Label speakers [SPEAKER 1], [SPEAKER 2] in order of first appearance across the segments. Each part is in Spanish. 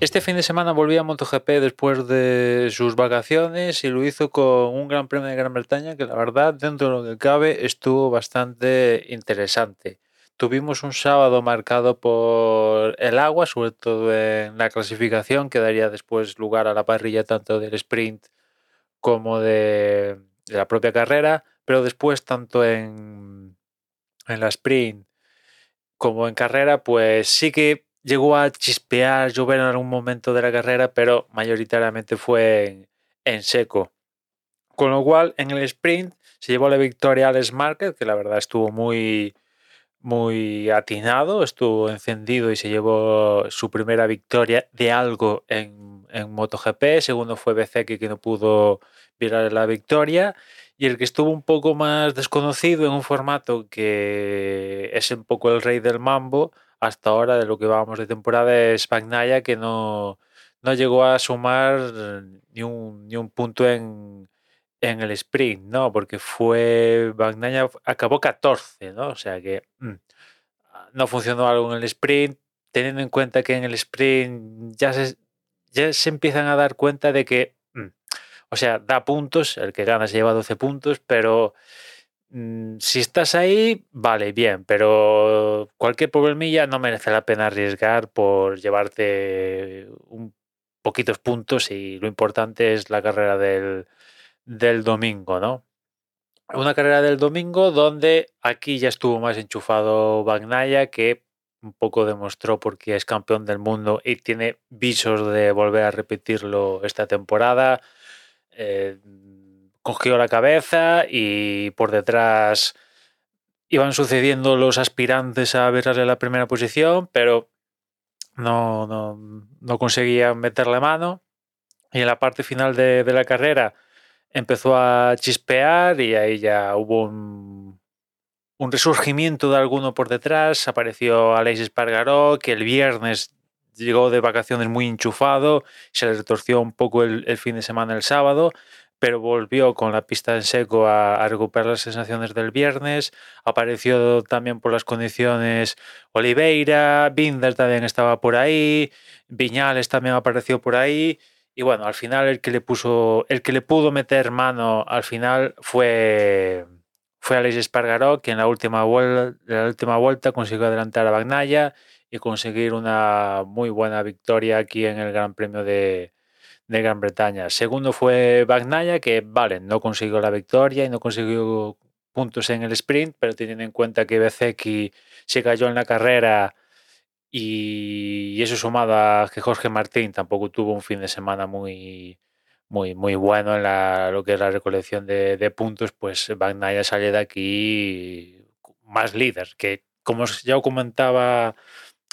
[SPEAKER 1] este fin de semana volví a MotoGP después de sus vacaciones y lo hizo con un Gran Premio de Gran Bretaña que la verdad, dentro de lo que cabe, estuvo bastante interesante. Tuvimos un sábado marcado por el agua, sobre todo en la clasificación, que daría después lugar a la parrilla tanto del sprint como de, de la propia carrera, pero después tanto en, en la sprint como en carrera, pues sí que llegó a chispear, llover en algún momento de la carrera, pero mayoritariamente fue en, seco. Con lo cual, en el sprint se llevó la victoria Alex Market, que la verdad estuvo muy, muy atinado, estuvo encendido y se llevó su primera victoria de algo en, en MotoGP. Segundo fue Bezeki, que no pudo virar la victoria. Y el que estuvo un poco más desconocido en un formato que es un poco el rey del mambo hasta ahora de lo que vamos de temporada es Bagnaya, que no, no llegó a sumar ni un, ni un punto en, en el sprint, ¿no? Porque fue Bagnaya acabó 14, ¿no? O sea que mm, no funcionó algo en el sprint, teniendo en cuenta que en el sprint ya se, ya se empiezan a dar cuenta de que, mm, o sea, da puntos, el que gana se lleva 12 puntos, pero si estás ahí, vale, bien, pero cualquier problemilla no merece la pena arriesgar por llevarte un poquitos puntos y lo importante es la carrera del, del domingo, ¿no? Una carrera del domingo donde aquí ya estuvo más enchufado Bagnaya, que un poco demostró porque es campeón del mundo y tiene visos de volver a repetirlo esta temporada. Eh, cogió la cabeza y por detrás iban sucediendo los aspirantes a verle la primera posición, pero no, no, no conseguían meterle mano. Y en la parte final de, la carrera empezó a chispear y ahí ya hubo un, un resurgimiento de alguno por detrás. Apareció Aleix Espargaró, que el viernes llegó de vacaciones muy enchufado, se le retorció un poco el fin de semana el sábado, pero volvió con la pista en seco a, a, recuperar las sensaciones del viernes. Apareció también por las condiciones Oliveira, Binder también estaba por ahí, Viñales también apareció por ahí. Y bueno, al final el que le puso, el que le pudo meter mano al final fue, fue Alex Espargaró, que en la última, vuelta, la última vuelta consiguió adelantar a Bagnaya y conseguir una muy buena victoria aquí en el Gran Premio de, de Gran Bretaña. Segundo fue Bagnaya, que vale, no consiguió la victoria y no consiguió puntos en el sprint, pero teniendo en cuenta que Bezeki se cayó en la carrera y eso sumado a que Jorge Martín tampoco tuvo un fin de semana muy muy muy bueno en la, lo que es la recolección de, de puntos, pues Bagnaya sale de aquí más líder, que como ya comentaba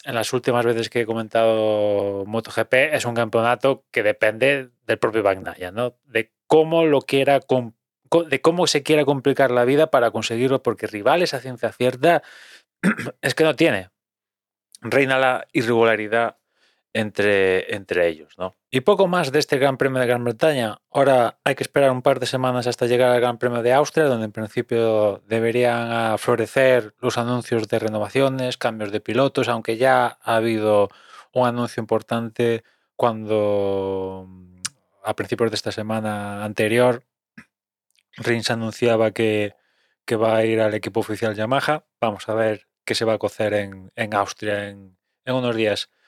[SPEAKER 1] en las últimas veces que he comentado MotoGP, es un campeonato que depende del propio Bagnaya, ¿no? De cómo lo quiera, de cómo se quiera complicar la vida para conseguirlo, porque rivales a ciencia cierta es que no tiene. Reina la irregularidad entre, entre ellos, ¿no? Y poco más de este Gran Premio de Gran Bretaña. Ahora hay que esperar un par de semanas hasta llegar al Gran Premio de Austria, donde en principio deberían florecer los anuncios de renovaciones, cambios de pilotos, aunque ya ha habido un anuncio importante cuando a principios de esta semana anterior Rins anunciaba que, que va a ir al equipo oficial Yamaha. Vamos a ver qué se va a cocer en, en Austria en, en unos días.